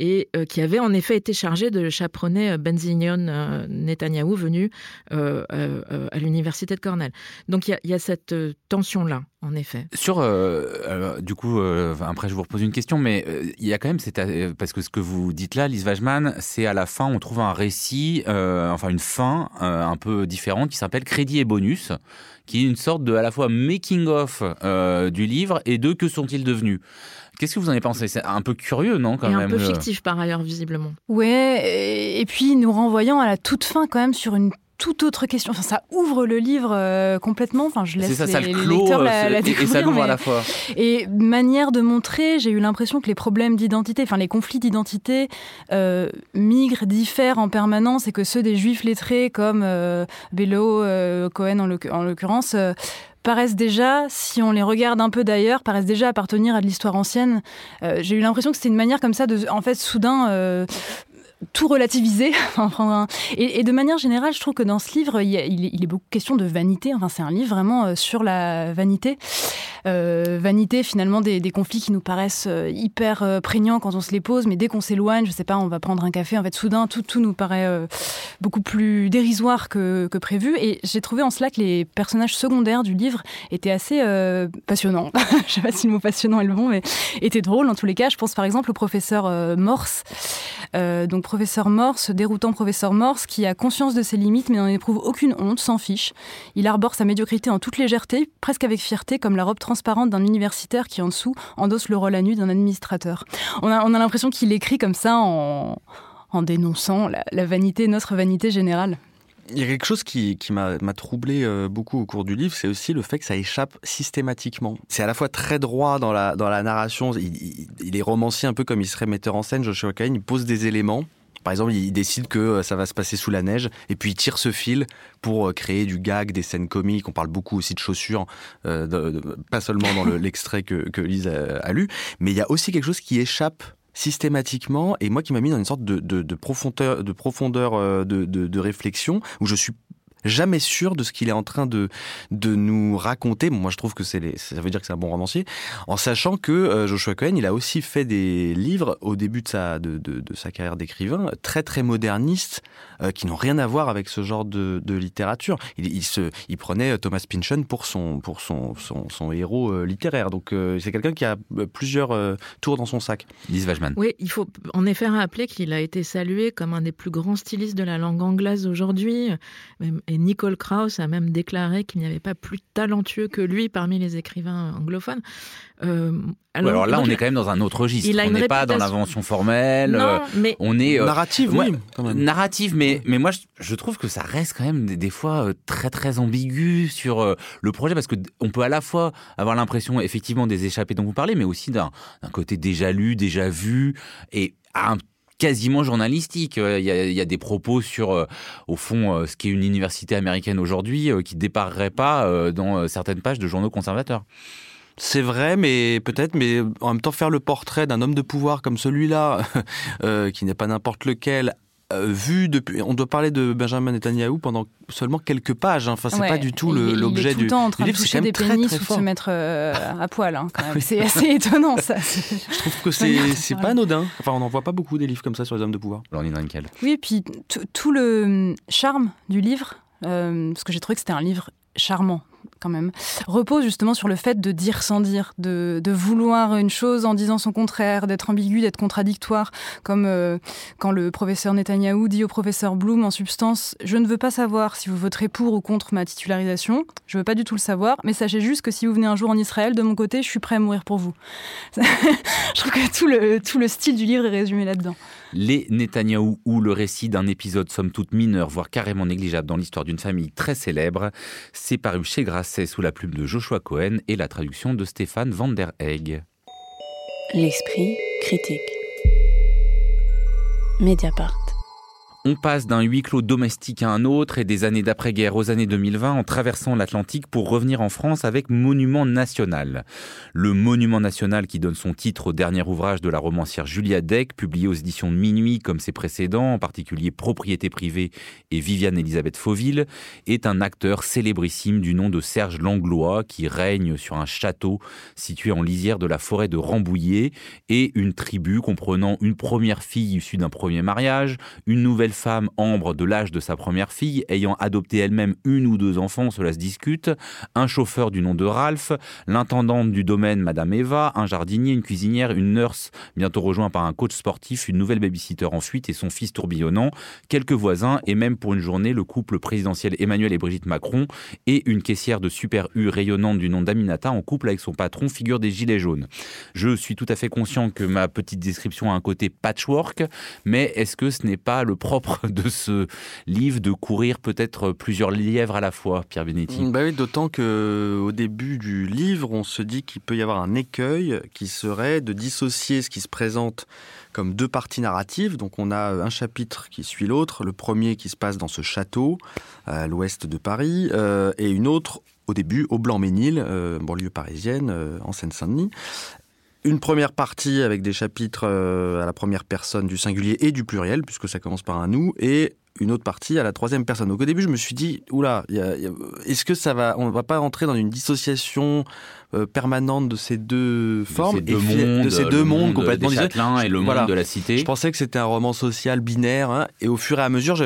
et qui avait en effet été chargé de chaperonner Benzion Netanyahu venu à l'université de Cornell. Donc il y, a cette tension-là, en effet. Sur, du coup, après je vous repose une question, mais il y a quand même, parce que ce que vous dites là, Lise Wajman, c'est à la fin, on trouve un récit, enfin une fin un peu différente qui s'appelle Crédit et bonus, qui est une sorte de à la fois making of euh, du livre et de que sont-ils devenus. Qu'est-ce que vous en avez pensé? C'est un peu curieux, non quand et Un peu fictif par ailleurs, visiblement. Ouais, et puis nous renvoyant à la toute fin quand même sur une toute autre question. Enfin, ça ouvre le livre euh, complètement. Enfin, je laisse ça, les, ça le lecteurs la, la découvrir. Et ça l'ouvre à la fois. Et manière de montrer, j'ai eu l'impression que les problèmes d'identité, enfin les conflits d'identité, euh, migrent, diffèrent en permanence et que ceux des juifs lettrés comme euh, Bello, euh, Cohen en l'occurrence, paraissent déjà, si on les regarde un peu d'ailleurs, paraissent déjà appartenir à de l'histoire ancienne. j'ai eu l'impression que c'était une manière comme ça de, en fait, soudain tout relativiser. et, de manière générale, je trouve que dans ce livre, il, il, est, beaucoup question de vanité. Enfin, c'est un livre vraiment euh, sur la vanité. Euh, vanité, finalement, des, des, conflits qui nous paraissent euh, hyper prégnants quand on se les pose, mais dès qu'on s'éloigne, je sais pas, on va prendre un café, en fait, soudain, tout, tout nous paraît beaucoup plus dérisoire que, que prévu. Et j'ai trouvé en cela que les personnages secondaires du livre étaient assez passionnants. je sais pas si le mot passionnant est le bon, mais étaient drôles en tous les cas. Je pense par exemple au professeur Morse. donc professeur Morse, déroutant professeur Morse, qui a conscience de ses limites mais n'en éprouve aucune honte, s'en fiche. Il arbore sa médiocrité en toute légèreté, presque avec fierté, comme la robe transparente d'un universitaire qui en dessous endosse le rôle à nu d'un administrateur. On a, on a l'impression qu'il écrit comme ça en, dénonçant la, vanité, notre vanité générale. Il y a quelque chose qui, m'a troublé euh, beaucoup au cours du livre, c'est aussi le fait que ça échappe systématiquement. C'est à la fois très droit dans la, narration, il, il, est romancier un peu comme il serait metteur en scène, Joshua Cain, il pose des éléments, par exemple, il décide que euh, ça va se passer sous la neige et puis il tire ce fil pour euh, créer du gag, des scènes comiques. On parle beaucoup aussi de chaussures, euh, pas seulement dans l'extrait que, que Lise a, lu, mais il y a aussi quelque chose qui échappe systématiquement et moi qui m'a mis dans une sorte de, de profondeur, de, profondeur de, de, réflexion où je suis jamais sûr de ce qu'il est en train de, de nous raconter. moi, je trouve que c'est ça veut dire que c'est un bon romancier, en sachant que euh, Joshua Cohen, il a aussi fait des livres au début de sa, de, de, de sa carrière d'écrivain, très très modernistes, euh, qui n'ont rien à voir avec ce genre de, de littérature. Il, il, se, il prenait euh, Thomas Pynchon pour son, pour son, son, son héros littéraire. Donc c'est quelqu'un qui a plusieurs tours dans son sac. Lise Wajman. Oui, il faut en effet rappeler qu'il a été salué comme un des plus grands stylistes de la langue anglaise aujourd'hui et Nicole Krauss a même déclaré qu'il n'y avait pas plus talentueux que lui parmi les écrivains anglophones. Euh, alors, là, on est quand même dans un autre registre. on n'est pas dans l'invention formelle. Non, mais on est narrative, oui, narrative, mais mais moi je, trouve que ça reste quand même des, fois très très ambigu sur le projet parce que on peut à la fois avoir l'impression effectivement des échappées dont vous parlez, mais aussi d'un côté déjà lu, déjà vu et un quasiment journalistique. Euh, il y, a, des propos sur, euh, au fond, euh, ce qu'est une université américaine aujourd'hui qui ne dépareraient pas dans certaines pages de journaux conservateurs. C'est vrai, mais peut-être, mais en même temps faire le portrait d'un homme de pouvoir comme celui-là, qui n'est pas n'importe lequel, euh, vu depuis, on doit parler de Benjamin Netanyahu pendant seulement quelques pages. Hein. Enfin, c'est pas du tout l'objet du, il est tout le temps en train de toucher des pénis ou de se mettre euh, à poil. Hein, c'est assez étonnant ça. Je trouve que c'est pas anodin. Enfin, on n'en voit pas beaucoup des livres comme ça sur les hommes de pouvoir. Oui, et puis tout le charme du livre, euh, parce que j'ai trouvé que c'était un livre charmant même, repose justement sur le fait de dire sans dire, de, vouloir une chose en disant son contraire, d'être ambigu, d'être contradictoire, comme euh, quand le professeur Netanyahou dit au professeur Bloom en substance Je ne veux pas savoir si vous voterez pour ou contre ma titularisation, je veux pas du tout le savoir, mais sachez juste que si vous venez un jour en Israël, de mon côté, je suis prêt à mourir pour vous. je trouve que tout le, tout le style du livre est résumé là-dedans. Les Netanyahou ou le récit d'un épisode somme toute mineur, voire carrément négligeable dans l'histoire d'une famille très célèbre, c'est paru chez Grasset sous la plume de Joshua Cohen et la traduction de Stéphane Van der Egg. L'esprit critique. Mediapart. On passe d'un huis clos domestique à un autre et des années d'après-guerre aux années 2020 en traversant l'Atlantique pour revenir en France avec Monument National. Le Monument National qui donne son titre au dernier ouvrage de la romancière Julia Deck, publié aux éditions de Minuit comme ses précédents, en particulier Propriété privée et Viviane Elisabeth Fauville, est un acteur célébrissime du nom de Serge Langlois qui règne sur un château situé en lisière de la forêt de Rambouillet et une tribu comprenant une première fille issue d'un premier mariage, une nouvelle femme, Ambre, de l'âge de sa première fille, ayant adopté elle-même une ou deux enfants, cela se discute, un chauffeur du nom de Ralph, l'intendante du domaine, Madame Eva, un jardinier, une cuisinière, une nurse, bientôt rejoint par un coach sportif, une nouvelle babysitter en fuite et son fils tourbillonnant, quelques voisins et même pour une journée le couple présidentiel Emmanuel et Brigitte Macron et une caissière de Super U rayonnante du nom d'Aminata en couple avec son patron, figure des Gilets jaunes. Je suis tout à fait conscient que ma petite description a un côté patchwork, mais est-ce que ce n'est pas le propre de ce livre de courir peut-être plusieurs lièvres à la fois, Pierre Benetti bah oui, D'autant qu'au début du livre, on se dit qu'il peut y avoir un écueil qui serait de dissocier ce qui se présente comme deux parties narratives. Donc on a un chapitre qui suit l'autre, le premier qui se passe dans ce château à l'ouest de Paris, euh, et une autre au début au Blanc-Ménil, euh, banlieue parisienne, euh, en Seine-Saint-Denis une première partie avec des chapitres euh, à la première personne du singulier et du pluriel, puisque ça commence par un nous, et une autre partie à la troisième personne. Donc au début, je me suis dit, oula, est-ce que ça va, on ne va pas rentrer dans une dissociation euh, permanente de ces deux formes, de ces deux mondes, de ces deux mondes complètement différents et le monde de la cité. Je pensais que c'était un roman social binaire, hein, et au fur et à mesure,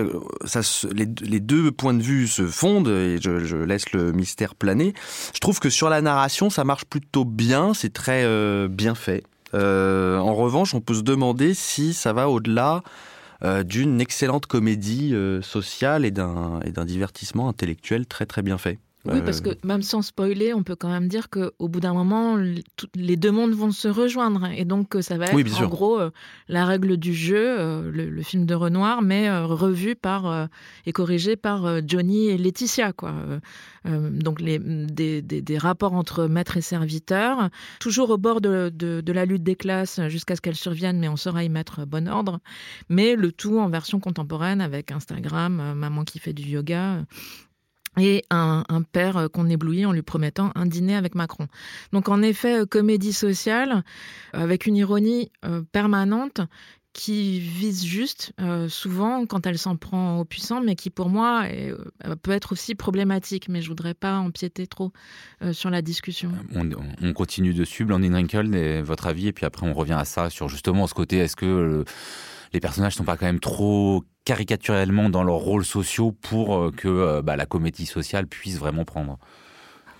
ça, les, les, deux points de vue se fondent, et je, je, laisse le mystère planer. Je trouve que sur la narration, ça marche plutôt bien, c'est très euh, bien fait. Euh, en revanche, on peut se demander si ça va au-delà euh, d'une excellente comédie euh, sociale et d'un divertissement intellectuel très très bien fait. Oui, parce que même sans spoiler, on peut quand même dire qu'au bout d'un moment, les deux mondes vont se rejoindre. Et donc, ça va être en gros euh, la règle du jeu, euh, le, film de Renoir, mais euh, revu par et corrigé par Johnny et Laetitia. Quoi. donc, les, des, des, rapports entre maître et serviteur, toujours au bord de, de, de la lutte des classes jusqu'à ce qu'elles surviennent, mais on saura y mettre bon ordre. Mais le tout en version contemporaine avec Instagram, maman qui fait du yoga et un, père euh, qu'on éblouit en lui promettant un dîner avec Macron. Donc en effet, euh, comédie sociale avec une ironie euh, permanente qui vise juste, souvent quand elle s'en prend aux puissants, mais qui pour moi peut être aussi problématique. Mais je voudrais pas empiéter trop sur la discussion. On, continue dessus, Blandine Rinkel, votre avis, et puis après on revient à ça sur justement ce côté, est-ce que les personnages sont pas quand même trop caricaturellement dans leurs rôles sociaux pour euh, que euh, bah, la comédie sociale puisse vraiment prendre.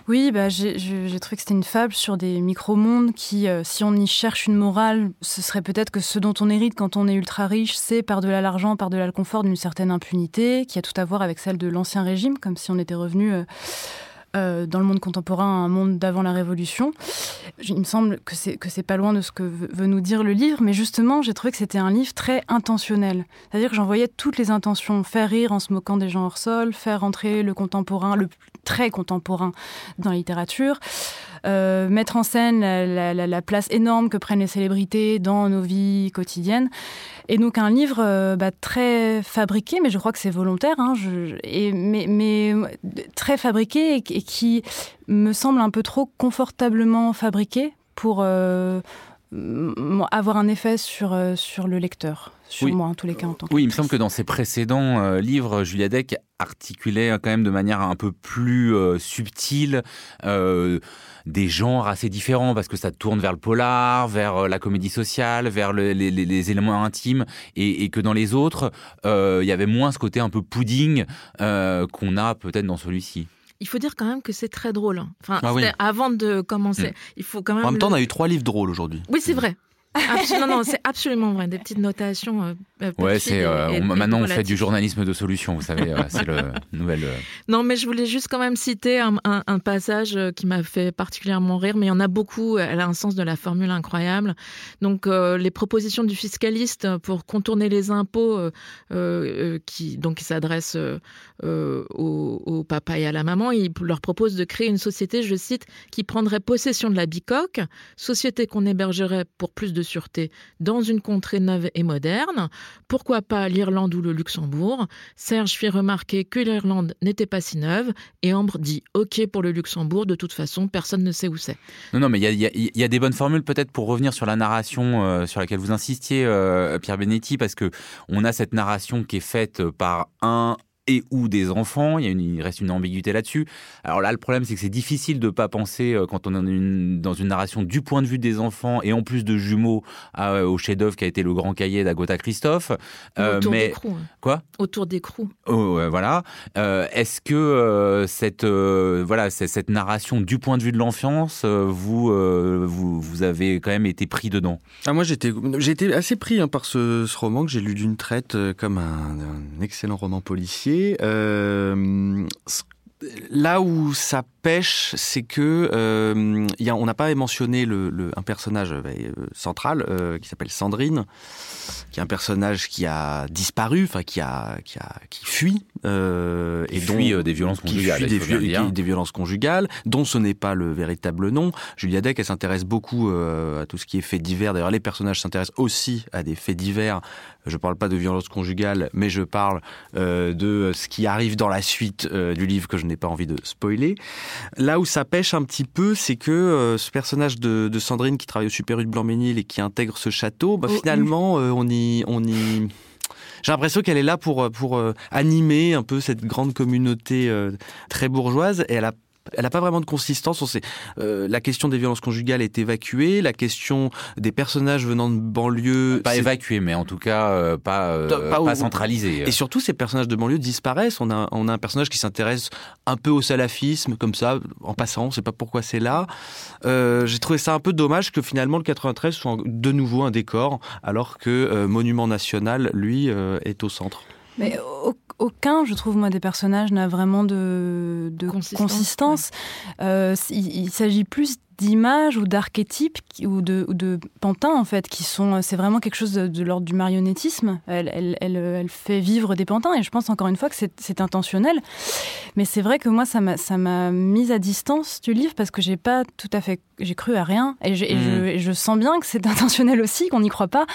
Oui, bah, j'ai trouvé que c'était une fable sur des micro-mondes qui, euh, si on y cherche une morale, ce serait peut-être que ce dont on hérite quand on est ultra riche, c'est par-delà l'argent, par-delà le confort, d'une certaine impunité, qui a tout à voir avec celle de l'Ancien Régime, comme si on était revenu... euh, dans le monde contemporain un monde d'avant la Révolution. Il me semble que c'est que c'est pas loin de ce que veut nous dire le livre, mais justement, j'ai trouvé que c'était un livre très intentionnel. C'est-à-dire que j'en voyais toutes les intentions faire rire en se moquant des gens hors sol, faire entrer le contemporain, le très contemporain dans la littérature, euh, mettre en scène la, place énorme que prennent les célébrités dans nos vies quotidiennes. Et donc un livre euh, bah, très fabriqué, mais je crois que c'est volontaire, hein, mais, très fabriqué et, qui me semble un peu trop confortablement fabriqué pour euh, avoir un effet sur, euh, sur le lecteur, sur moi en tous les cas en tant Oui, il me semble que dans ses précédents livres, Julia Deck articulait quand même de manière un peu plus subtile des genres assez différents parce que ça tourne vers le polar, vers euh, la comédie sociale, vers les, éléments intimes et, que dans les autres, euh, il y avait moins ce côté un peu pudding euh, qu'on a peut-être dans celui-ci. Il faut dire quand même que c'est très drôle. Hein. Enfin, ah avant de commencer. Mm. Il faut quand même. En même temps, on a eu trois livres drôles aujourd'hui. Oui, c'est vrai non, non, c'est absolument vrai. Des petites notations. Euh, euh ouais, c'est euh, maintenant on fait du journalisme de solution. Vous savez, euh, c'est le nouvelle. Non, mais je voulais juste quand même citer un, un, un passage qui m'a fait particulièrement rire, mais il y en a beaucoup. Elle a un sens de la formule incroyable. Donc, les propositions du fiscaliste pour contourner les impôts, qui donc qui s'adressent au, au, papa et à la maman, il leur propose de créer une société, je cite, qui prendrait possession de la bicoque, société qu'on hébergerait pour plus de sûreté dans une contrée neuve et moderne. Pourquoi pas l'Irlande ou le Luxembourg? Serge fit remarquer que l'Irlande n'était pas si neuve et Ambre dit OK pour le Luxembourg, de toute façon, personne ne sait où c'est. Non, non, mais il y, a, des bonnes formules peut-être pour revenir sur la narration euh, sur laquelle vous insistiez, euh, Pierre Benetti, parce que on a cette narration qui est faite par un et ou des enfants. Il, y a une, il reste une ambiguïté là-dessus. Alors là, le problème, c'est que c'est difficile de ne pas penser, euh, quand on est une, dans une narration du point de vue des enfants et en plus de jumeaux euh, au chef-d'œuvre qui a été le grand cahier d'Agota Christophe. Euh, Autour mais... Hein. Quoi? Autour d'écrou. Oh, voilà. Est-ce que cette, voilà, cette narration du point de vue de l'enfance, vous, vous, vous, avez quand même été pris dedans? Ah, Moi, j'étais été assez pris hein, par ce, ce, roman que j'ai lu d'une traite comme un, un excellent roman policier. Euh, là où ça pêche, c'est que euh, on n'a pas mentionné le, un personnage euh, central qui s'appelle Sandrine, qui est un personnage qui a disparu, enfin qui a qui a qui fuit euh, et fuit des violences conjugales, des, violences conjugales, dont ce n'est pas le véritable nom. Julia Deck, elle s'intéresse beaucoup à tout ce qui est fait divers. D'ailleurs, les personnages s'intéressent aussi à des faits divers je parle pas de violence conjugale, mais je parle euh, de ce qui arrive dans la suite euh, du livre que je n'ai pas envie de spoiler. Là où ça pêche un petit peu, c'est que euh, ce personnage de, de, Sandrine qui travaille au Super U de Blanc-Ménil et qui intègre ce château, bah, oh, finalement, on y, on y j'ai l'impression qu'elle est là pour pour animer un peu cette grande communauté très bourgeoise et elle a elle n'a pas vraiment de consistance. On sait, euh, la question des violences conjugales est évacuée, la question des personnages venant de banlieue... Pas évacuée, mais en tout cas euh, pas, euh, pas, centralisée. Et surtout, ces personnages de banlieue disparaissent. On a, on a un personnage qui s'intéresse un peu au salafisme, comme ça, en passant, on ne sait pas pourquoi c'est là. J'ai trouvé ça un peu dommage que finalement le 93 soit de nouveau un décor, alors que Monument National, lui, est au centre. Mais aucun, je trouve, moi, des personnages n'a vraiment de, consistance. Euh, il s'agit plus d'images ou d'archétypes ou de, de pantins en fait qui sont c'est vraiment quelque chose de, l'ordre du marionnettisme. Elle, elle, elle, elle, fait vivre des pantins et je pense encore une fois que c'est intentionnel. Mais c'est vrai que moi ça m'a mise à distance du livre parce que j'ai pas tout à fait j'ai cru à rien et, je, mmh. je, sens bien que c'est intentionnel aussi qu'on n'y croit pas.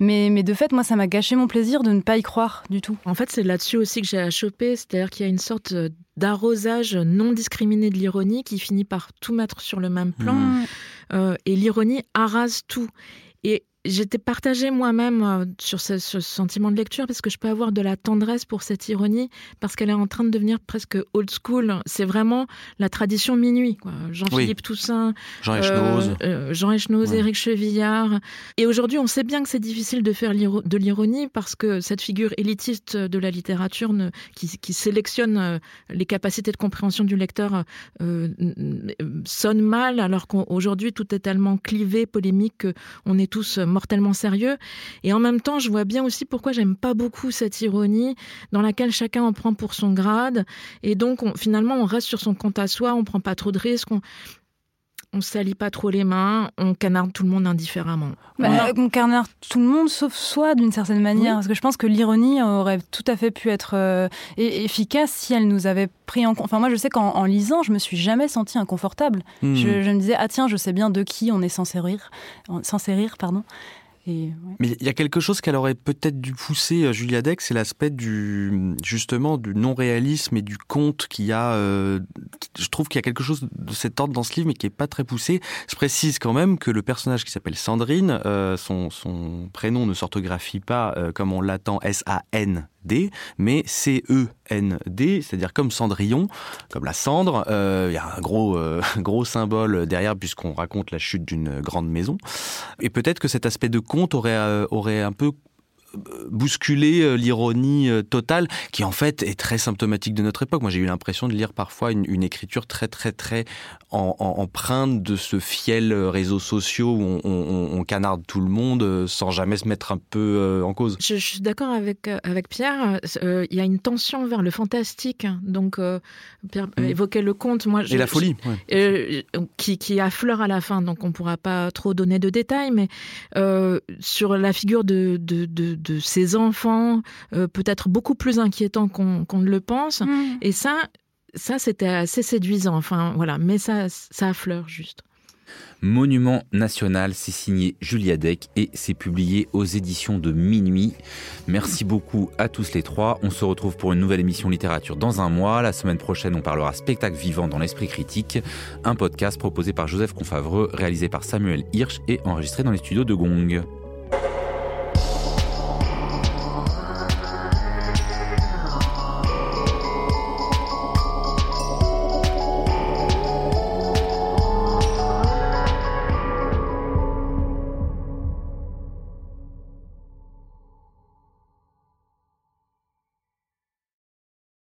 Mais, mais de fait moi ça m'a gâché mon plaisir de ne pas y croire du tout. En fait c'est là-dessus aussi que j'ai à choper c'est-à-dire qu'il y a une sorte d'arrosage non discriminé de l'ironie qui finit par tout mettre sur le même plan. Mmh. Euh, et l'ironie arrase tout. Et j'étais partagée moi-même euh, sur ce, ce, sentiment de lecture parce que je peux avoir de la tendresse pour cette ironie parce qu'elle est en train de devenir presque old school. C'est vraiment la tradition minuit. Jean-Philippe oui. Toussaint, Jean Echnoz, euh, euh, Jean Echnoz, ouais. Éric Chevillard. Et aujourd'hui, on sait bien que c'est difficile de faire de l'ironie parce que cette figure élitiste de la littérature ne, qui, qui, sélectionne euh, les capacités de compréhension du lecteur euh, sonne mal alors qu'aujourd'hui tout est tellement clivé, polémique qu'on est tous mortellement sérieux. Et en même temps, je vois bien aussi pourquoi j'aime pas beaucoup cette ironie dans laquelle chacun en prend pour son grade. Et donc, on, finalement, on reste sur son compte à soi, on prend pas trop de risques. On, on salit pas trop les mains, on canarde tout le monde indifféremment. Bah, on, on canarde tout le monde sauf soi d'une certaine manière, oui. parce que je pense que l'ironie aurait tout à fait pu être euh, efficace si elle nous avait pris en compte. Enfin moi je sais qu'en lisant, je me suis jamais sentie inconfortable. Mmh. Je, je, me disais ah tiens je sais bien de qui on est censé rire, censé rire pardon. Mais il y a quelque chose qu'elle aurait peut-être dû pousser, Julia Deck, c'est l'aspect du justement du non-réalisme et du conte qu'il y a. Euh, je trouve qu'il y a quelque chose de cet ordre dans ce livre, mais qui est pas très poussé. Je précise quand même que le personnage qui s'appelle Sandrine, euh, son, prénom ne s'orthographie pas euh, comme on l'attend S-A-N Mais C-E-N-D, c'est-à-dire comme Cendrillon, comme la cendre. Il euh, y a un gros, euh, gros symbole derrière puisqu'on raconte la chute d'une grande maison. Et peut-être que cet aspect de conte aurait, euh, aurait un peu bousculer l'ironie totale qui en fait est très symptomatique de notre époque. Moi j'ai eu l'impression de lire parfois une, une, écriture très très très en, en, empreinte de ce fiel réseaux sociaux où on, on, on, canarde tout le monde sans jamais se mettre un peu en cause. Je, je suis d'accord avec, avec Pierre, euh, il y a une tension vers le fantastique, donc euh, Pierre mmh. évoquait le conte. Moi, je, Et la folie. Je, ouais. euh, qui, qui affleure à la fin, donc on ne pourra pas trop donner de détails, mais euh, sur la figure de, de, de, de ces enfants, euh, peut-être beaucoup plus inquiétant qu'on qu ne le pense. Mmh. Et ça, ça c'était assez séduisant. Enfin, voilà, mais ça, ça affleure juste. Monument national, c'est signé Julia Deck et c'est publié aux éditions de Minuit. Merci beaucoup à tous les trois. On se retrouve pour une nouvelle émission littérature dans un mois. La semaine prochaine, on parlera spectacle vivant dans l'esprit critique, un podcast proposé par Joseph Confavreux, réalisé par Samuel Hirsch et enregistré dans les studios de Gong.